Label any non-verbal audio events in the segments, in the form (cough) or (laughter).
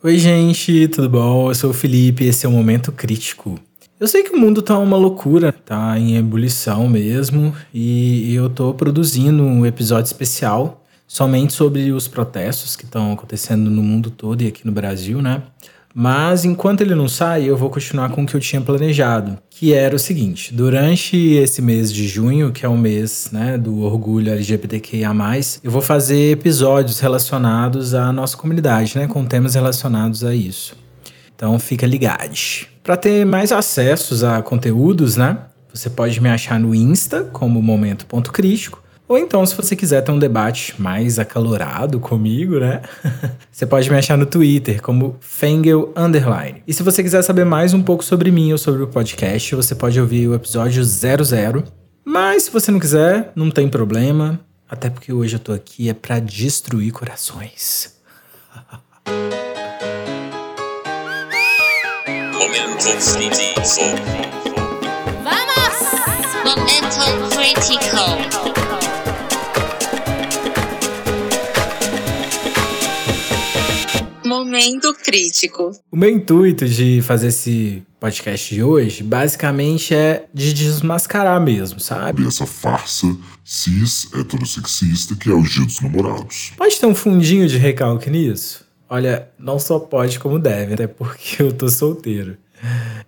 Oi, gente, tudo bom? Eu sou o Felipe e esse é o Momento Crítico. Eu sei que o mundo tá uma loucura, tá em ebulição mesmo, e eu tô produzindo um episódio especial somente sobre os protestos que estão acontecendo no mundo todo e aqui no Brasil, né? Mas enquanto ele não sai, eu vou continuar com o que eu tinha planejado, que era o seguinte: durante esse mês de junho, que é o mês né, do orgulho LGBTQIA, eu vou fazer episódios relacionados à nossa comunidade, né? Com temas relacionados a isso. Então fica ligado. Para ter mais acessos a conteúdos, né? Você pode me achar no Insta como Momento Ponto Crítico ou então, se você quiser ter um debate mais acalorado comigo, né? (laughs) você pode me achar no Twitter como Fengel Underline. E se você quiser saber mais um pouco sobre mim ou sobre o podcast, você pode ouvir o episódio 00. Mas se você não quiser, não tem problema. Até porque hoje eu tô aqui é para destruir corações. Momento crítico. Vamos! Momento crítico. Momento crítico. O meu intuito de fazer esse podcast de hoje, basicamente, é de desmascarar mesmo, sabe? Essa farsa cis heterossexista que é o Dia dos Namorados. Pode ter um fundinho de recalque nisso? Olha, não só pode como deve, até porque (laughs) eu tô solteiro.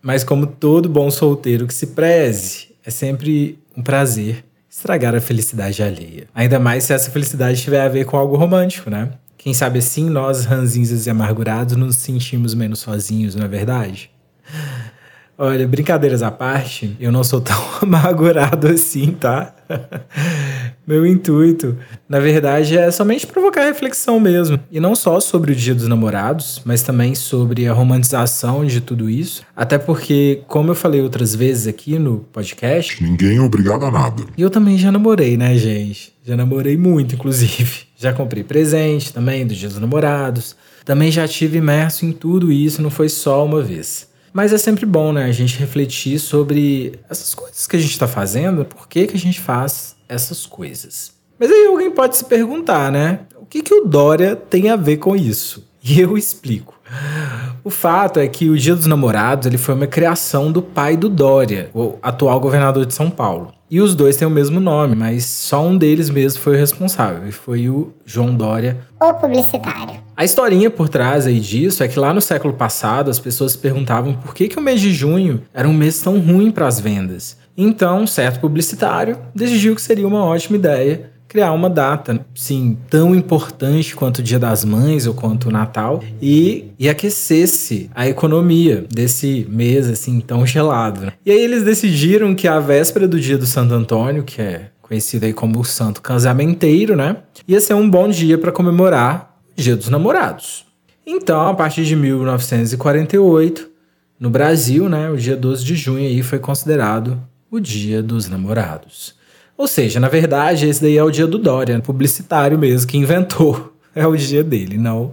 Mas como todo bom solteiro que se preze, é sempre um prazer estragar a felicidade alheia. Ainda mais se essa felicidade tiver a ver com algo romântico, né? Quem sabe assim nós, ranzinhos e amargurados, nos sentimos menos sozinhos, não é verdade? Olha, brincadeiras à parte, eu não sou tão (laughs) amargurado assim, tá? (laughs) Meu intuito, na verdade, é somente provocar reflexão mesmo. E não só sobre o Dia dos Namorados, mas também sobre a romantização de tudo isso. Até porque, como eu falei outras vezes aqui no podcast. Ninguém é obrigado a nada. E eu também já namorei, né, gente? Já namorei muito, inclusive. Já comprei presente também do Dia dos Namorados. Também já tive imerso em tudo isso, não foi só uma vez. Mas é sempre bom, né, a gente refletir sobre essas coisas que a gente está fazendo, por que, que a gente faz essas coisas. Mas aí alguém pode se perguntar, né? O que, que o Dória tem a ver com isso? E eu explico. O fato é que o Dia dos Namorados ele foi uma criação do pai do Dória, o atual governador de São Paulo. E os dois têm o mesmo nome, mas só um deles mesmo foi o responsável, e foi o João Dória. O publicitário. A historinha por trás aí disso é que lá no século passado as pessoas se perguntavam por que, que o mês de junho era um mês tão ruim para as vendas. Então, um certo publicitário decidiu que seria uma ótima ideia criar uma data, sim, tão importante quanto o Dia das Mães ou quanto o Natal e, e aquecesse a economia desse mês assim tão gelado. Né? E aí eles decidiram que a véspera do Dia do Santo Antônio, que é conhecido aí como o Santo Casamenteiro, né, ia ser um bom dia para comemorar o Dia dos Namorados. Então, a partir de 1948, no Brasil, né, o dia 12 de junho aí foi considerado o Dia dos Namorados. Ou seja, na verdade, esse daí é o dia do Dorian, publicitário mesmo, que inventou. (laughs) É o dia dele, não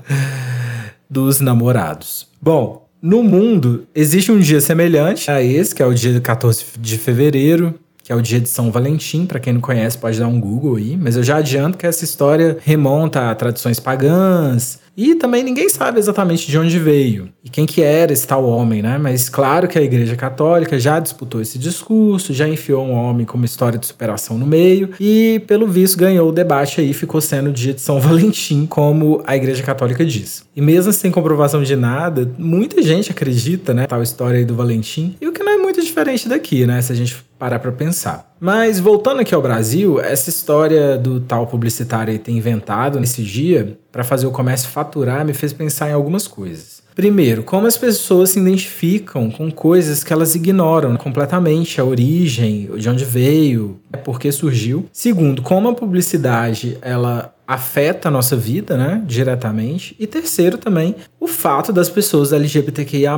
dos namorados. Bom, no mundo existe um dia semelhante a esse, que é o dia 14 de fevereiro, que é o dia de São Valentim. Para quem não conhece, pode dar um Google aí. Mas eu já adianto que essa história remonta a tradições pagãs, e também ninguém sabe exatamente de onde veio e quem que era esse tal homem, né? Mas claro que a Igreja Católica já disputou esse discurso, já enfiou um homem com uma história de superação no meio e, pelo visto, ganhou o debate aí, ficou sendo o dia de São (laughs) Valentim, como a Igreja Católica diz. E mesmo sem comprovação de nada, muita gente acredita, né? Tal história aí do Valentim. E o que não é diferente daqui, né? Se a gente parar para pensar. Mas voltando aqui ao Brasil, essa história do tal publicitário ter inventado nesse dia para fazer o comércio faturar me fez pensar em algumas coisas. Primeiro, como as pessoas se identificam com coisas que elas ignoram completamente a origem, de onde veio, por que surgiu. Segundo, como a publicidade ela afeta a nossa vida, né, diretamente. E terceiro também, o fato das pessoas LGBTQIA+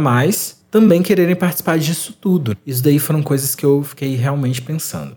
também quererem participar disso tudo. Isso daí foram coisas que eu fiquei realmente pensando.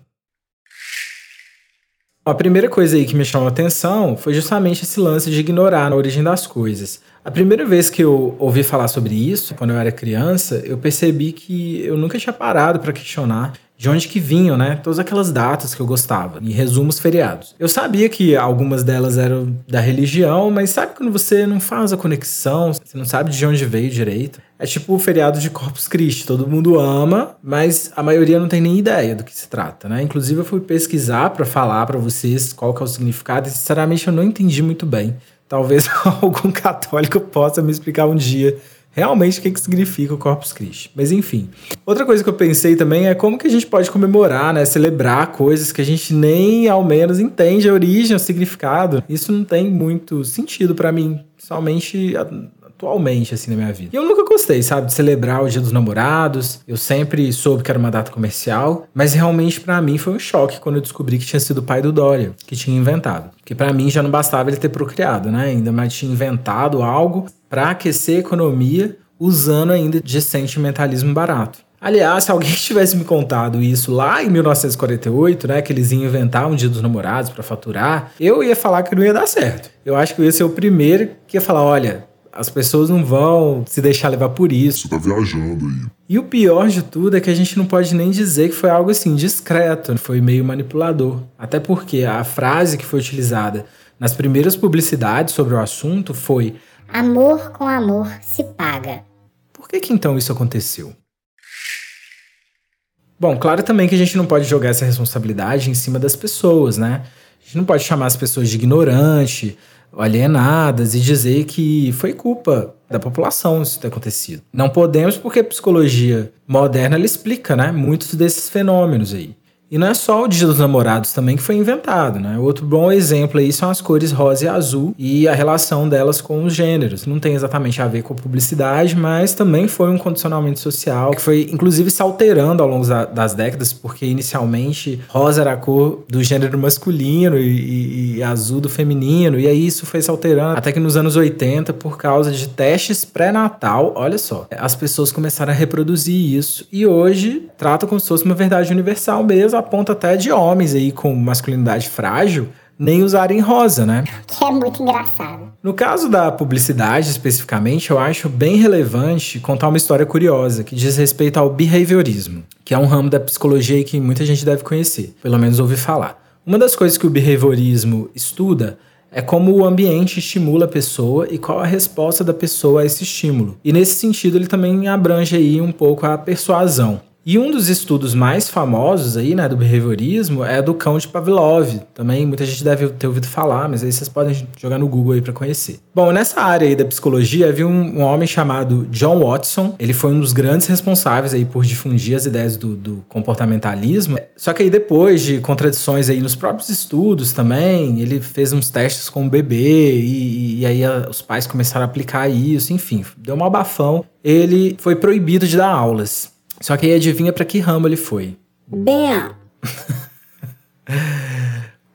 A primeira coisa aí que me chamou a atenção foi justamente esse lance de ignorar a origem das coisas. A primeira vez que eu ouvi falar sobre isso, quando eu era criança, eu percebi que eu nunca tinha parado para questionar de onde que vinham, né? Todas aquelas datas que eu gostava, e resumos feriados. Eu sabia que algumas delas eram da religião, mas sabe quando você não faz a conexão, você não sabe de onde veio direito? É tipo o feriado de Corpus Christi, todo mundo ama, mas a maioria não tem nem ideia do que se trata, né? Inclusive eu fui pesquisar para falar para vocês qual que é o significado e sinceramente eu não entendi muito bem. Talvez (laughs) algum católico possa me explicar um dia realmente o que, que significa o Corpus Christi. Mas enfim. Outra coisa que eu pensei também é como que a gente pode comemorar, né? Celebrar coisas que a gente nem ao menos entende a origem, o significado. Isso não tem muito sentido para mim, somente atualmente, assim, na minha vida. E eu nunca gostei, sabe, de celebrar o Dia dos Namorados. Eu sempre soube que era uma data comercial, mas realmente para mim foi um choque quando eu descobri que tinha sido o pai do Dória que tinha inventado. Porque para mim já não bastava ele ter procriado, né? Ainda mais tinha inventado algo para aquecer a economia usando ainda de sentimentalismo barato. Aliás, se alguém (laughs) tivesse me contado isso lá em 1948, né, que eles iam inventar um dia dos namorados para faturar, eu ia falar que não ia dar certo. Eu acho que eu ia ser o primeiro que ia falar, olha, as pessoas não vão se deixar levar por isso. Você tá viajando aí. E o pior de tudo é que a gente não pode nem dizer que foi algo assim discreto, foi meio manipulador. Até porque a frase que foi utilizada nas primeiras publicidades sobre o assunto foi Amor com amor se paga. Por que, que então isso aconteceu? Bom, claro também que a gente não pode jogar essa responsabilidade em cima das pessoas, né? A gente não pode chamar as pessoas de ignorante, alienadas e dizer que foi culpa da população isso ter acontecido. Não podemos porque a psicologia moderna ela explica, né, muitos desses fenômenos aí. E não é só o Dia dos Namorados também que foi inventado, né? Outro bom exemplo aí são as cores rosa e azul e a relação delas com os gêneros. Não tem exatamente a ver com a publicidade, mas também foi um condicionamento social que foi inclusive se alterando ao longo das décadas, porque inicialmente rosa era a cor do gênero masculino e, e, e azul do feminino, e aí isso foi se alterando até que nos anos 80, por causa de testes pré-natal, olha só, as pessoas começaram a reproduzir isso e hoje trata como se fosse uma verdade universal mesmo a ponto até de homens aí com masculinidade frágil nem usarem rosa, né? Que é muito engraçado. No caso da publicidade, especificamente, eu acho bem relevante contar uma história curiosa que diz respeito ao behaviorismo, que é um ramo da psicologia que muita gente deve conhecer, pelo menos ouvir falar. Uma das coisas que o behaviorismo estuda é como o ambiente estimula a pessoa e qual a resposta da pessoa a esse estímulo. E nesse sentido, ele também abrange aí um pouco a persuasão. E um dos estudos mais famosos aí, né, do behaviorismo é do cão de Pavlov. Também muita gente deve ter ouvido falar, mas aí vocês podem jogar no Google aí para conhecer. Bom, nessa área aí da psicologia havia um, um, homem chamado John Watson. Ele foi um dos grandes responsáveis aí por difundir as ideias do, do comportamentalismo. Só que aí depois de contradições aí nos próprios estudos também, ele fez uns testes com o bebê e, e aí a, os pais começaram a aplicar isso, enfim, deu um abafão. Ele foi proibido de dar aulas. Só que aí adivinha para que ramo ele foi? Bem. (laughs)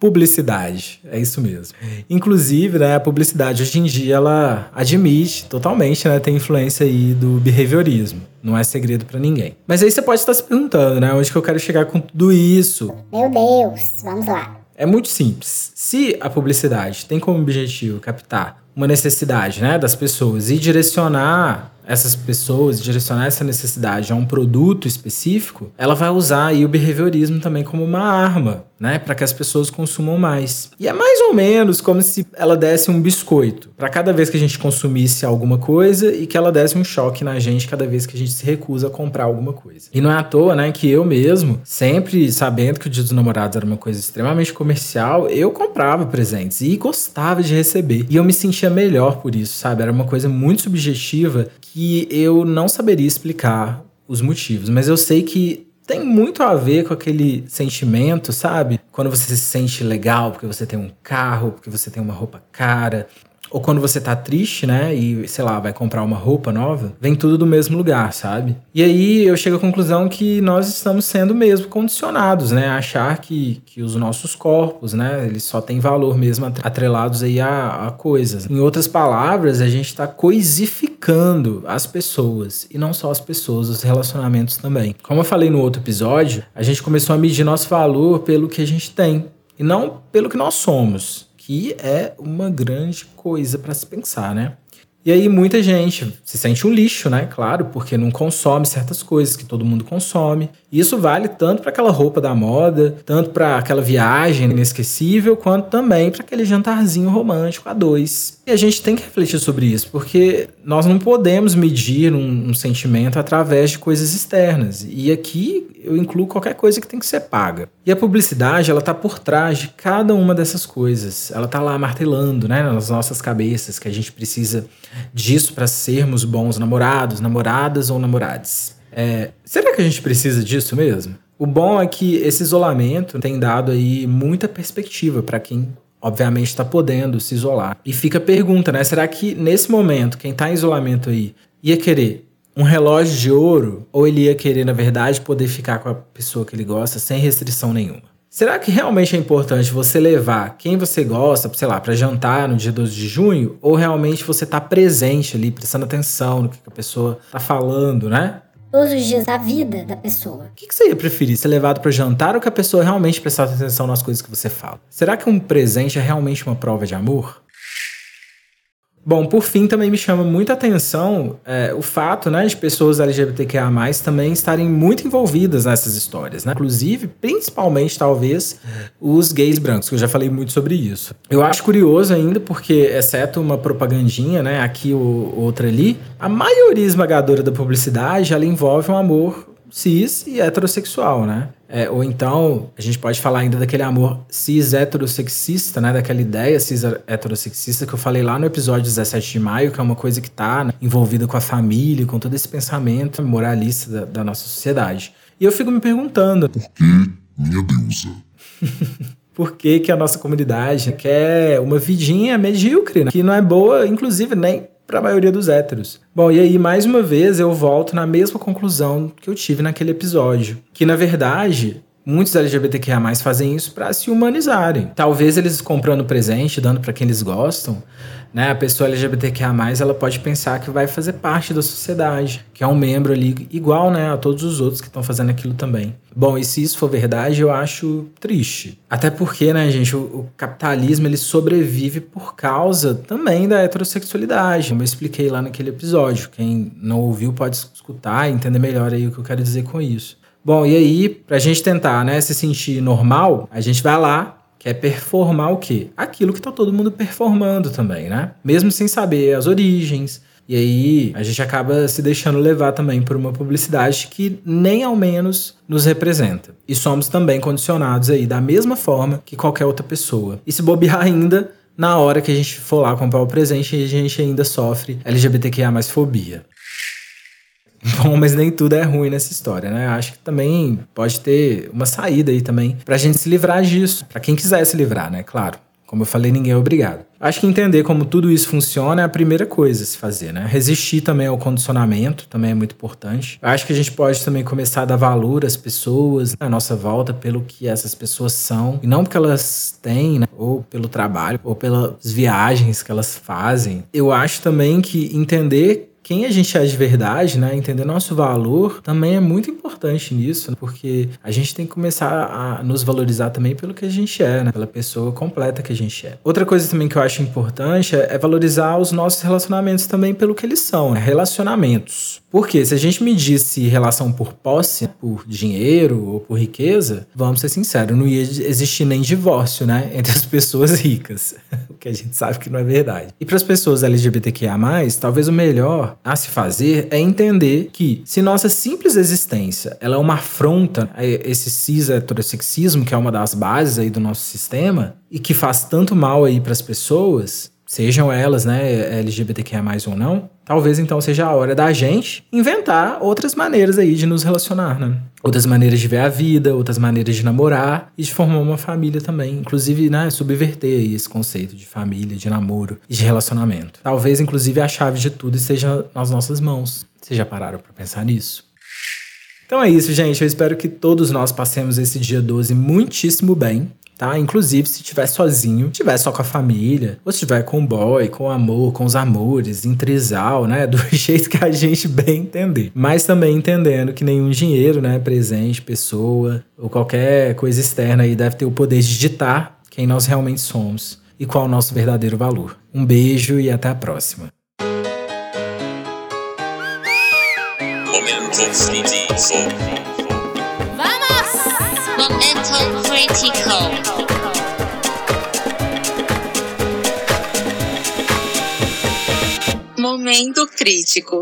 publicidade, é isso mesmo. Inclusive, né, a publicidade hoje em dia ela admite totalmente, né, tem influência aí do behaviorismo. Não é segredo para ninguém. Mas aí você pode estar se perguntando, né, onde que eu quero chegar com tudo isso? Meu Deus, vamos lá. É muito simples. Se a publicidade tem como objetivo captar uma necessidade, né, das pessoas e direcionar essas pessoas, direcionar essa necessidade a um produto específico, ela vai usar aí o behaviorismo também como uma arma, né, para que as pessoas consumam mais. E é mais ou menos como se ela desse um biscoito para cada vez que a gente consumisse alguma coisa e que ela desse um choque na gente cada vez que a gente se recusa a comprar alguma coisa. E não é à toa, né, que eu mesmo, sempre sabendo que o Dia dos Namorados era uma coisa extremamente comercial, eu comprava presentes e gostava de receber. E eu me sentia melhor por isso, sabe? Era uma coisa muito subjetiva que eu não saberia explicar os motivos, mas eu sei que tem muito a ver com aquele sentimento, sabe? Quando você se sente legal porque você tem um carro, porque você tem uma roupa cara, ou quando você tá triste, né? E, sei lá, vai comprar uma roupa nova, vem tudo do mesmo lugar, sabe? E aí eu chego à conclusão que nós estamos sendo mesmo condicionados, né? A achar que, que os nossos corpos, né? Eles só têm valor mesmo atrelados aí a, a coisas. Em outras palavras, a gente tá coisificando as pessoas. E não só as pessoas, os relacionamentos também. Como eu falei no outro episódio, a gente começou a medir nosso valor pelo que a gente tem. E não pelo que nós somos que é uma grande coisa para se pensar, né? E aí muita gente se sente um lixo, né? Claro, porque não consome certas coisas que todo mundo consome. E isso vale tanto para aquela roupa da moda, tanto para aquela viagem inesquecível, quanto também para aquele jantarzinho romântico a dois. E a gente tem que refletir sobre isso, porque nós não podemos medir um, um sentimento através de coisas externas. E aqui eu incluo qualquer coisa que tem que ser paga. E a publicidade, ela tá por trás de cada uma dessas coisas. Ela tá lá martelando, né, nas nossas cabeças que a gente precisa disso para sermos bons namorados, namoradas ou namorados. É, será que a gente precisa disso mesmo? O bom é que esse isolamento tem dado aí muita perspectiva para quem obviamente está podendo se isolar. E fica a pergunta, né? Será que nesse momento quem está em isolamento aí ia querer um relógio de ouro ou ele ia querer, na verdade, poder ficar com a pessoa que ele gosta sem restrição nenhuma? Será que realmente é importante você levar quem você gosta, sei lá, para jantar no dia 12 de junho? Ou realmente você tá presente ali, prestando atenção no que a pessoa tá falando, né? Todos os dias da vida da pessoa. O que, que você ia preferir? Ser levado para jantar ou que a pessoa realmente prestasse atenção nas coisas que você fala? Será que um presente é realmente uma prova de amor? Bom, por fim, também me chama muita atenção é, o fato né, de pessoas LGBTQIA também estarem muito envolvidas nessas histórias, né? Inclusive, principalmente, talvez, os gays brancos, que eu já falei muito sobre isso. Eu acho curioso ainda, porque, exceto uma propagandinha, né, aqui ou outra ali, a maioria esmagadora da publicidade ela envolve um amor cis e heterossexual, né? É, ou então, a gente pode falar ainda daquele amor cis heterossexista, né? Daquela ideia cis heterossexista que eu falei lá no episódio 17 de maio, que é uma coisa que está né, envolvida com a família, com todo esse pensamento moralista da, da nossa sociedade. E eu fico me perguntando. Por que, minha deusa? (laughs) por que, que, a nossa comunidade quer uma vidinha medíocre, né? que não é boa, inclusive, nem para a maioria dos héteros. Bom, e aí mais uma vez eu volto na mesma conclusão que eu tive naquele episódio, que na verdade Muitos LGBTQIA+, fazem isso para se humanizarem. Talvez eles comprando presente, dando para quem eles gostam, né? A pessoa LGBTQIA+, ela pode pensar que vai fazer parte da sociedade, que é um membro ali igual, né, a todos os outros que estão fazendo aquilo também. Bom, e se isso for verdade, eu acho triste. Até porque, né, gente, o, o capitalismo ele sobrevive por causa também da heterossexualidade, como eu expliquei lá naquele episódio. Quem não ouviu pode escutar e entender melhor aí o que eu quero dizer com isso. Bom, e aí, pra gente tentar, né, se sentir normal, a gente vai lá, quer performar o quê? Aquilo que tá todo mundo performando também, né? Mesmo sem saber as origens. E aí, a gente acaba se deixando levar também por uma publicidade que nem ao menos nos representa. E somos também condicionados aí da mesma forma que qualquer outra pessoa. E se bobear ainda, na hora que a gente for lá comprar o presente, a gente ainda sofre LGBTQIA mais fobia. (laughs) Bom, mas nem tudo é ruim nessa história, né? Acho que também pode ter uma saída aí também pra gente se livrar disso. Pra quem quiser se livrar, né? Claro. Como eu falei, ninguém é obrigado. Acho que entender como tudo isso funciona é a primeira coisa a se fazer, né? Resistir também ao condicionamento também é muito importante. Acho que a gente pode também começar a dar valor às pessoas à nossa volta pelo que essas pessoas são e não porque elas têm, né? Ou pelo trabalho, ou pelas viagens que elas fazem. Eu acho também que entender quem a gente é de verdade, né, entender nosso valor, também é muito importante nisso, né, porque a gente tem que começar a nos valorizar também pelo que a gente é, né, pela pessoa completa que a gente é. Outra coisa também que eu acho importante é, é valorizar os nossos relacionamentos também pelo que eles são, né, relacionamentos. Porque se a gente medisse relação por posse, por dinheiro ou por riqueza, vamos ser sinceros, não ia existir nem divórcio, né, (laughs) entre as pessoas ricas, o que a gente sabe que não é verdade. E para as pessoas LGBTQIA+, talvez o melhor a se fazer é entender que se nossa simples existência ela é uma afronta a esse cis heterossexismo, que é uma das bases aí do nosso sistema, e que faz tanto mal aí para as pessoas, sejam elas, né, LGBTQIA+, ou não, talvez então seja a hora da gente inventar outras maneiras aí de nos relacionar, né? Outras maneiras de ver a vida, outras maneiras de namorar e de formar uma família também. Inclusive, né, subverter aí esse conceito de família, de namoro e de relacionamento. Talvez, inclusive, a chave de tudo esteja nas nossas mãos. Vocês já pararam para pensar nisso? Então é isso, gente. Eu espero que todos nós passemos esse dia 12 muitíssimo bem tá? Inclusive, se estiver sozinho, estiver só com a família, ou se estiver com o boy, com o amor, com os amores, em trisal, né? (laughs) Do jeito que a gente bem entender. Mas também entendendo que nenhum dinheiro, né? Presente, pessoa, ou qualquer coisa externa aí deve ter o poder de ditar quem nós realmente somos e qual é o nosso verdadeiro valor. Um beijo e até a próxima. Momentos de Vamos! Momentos Momento crítico.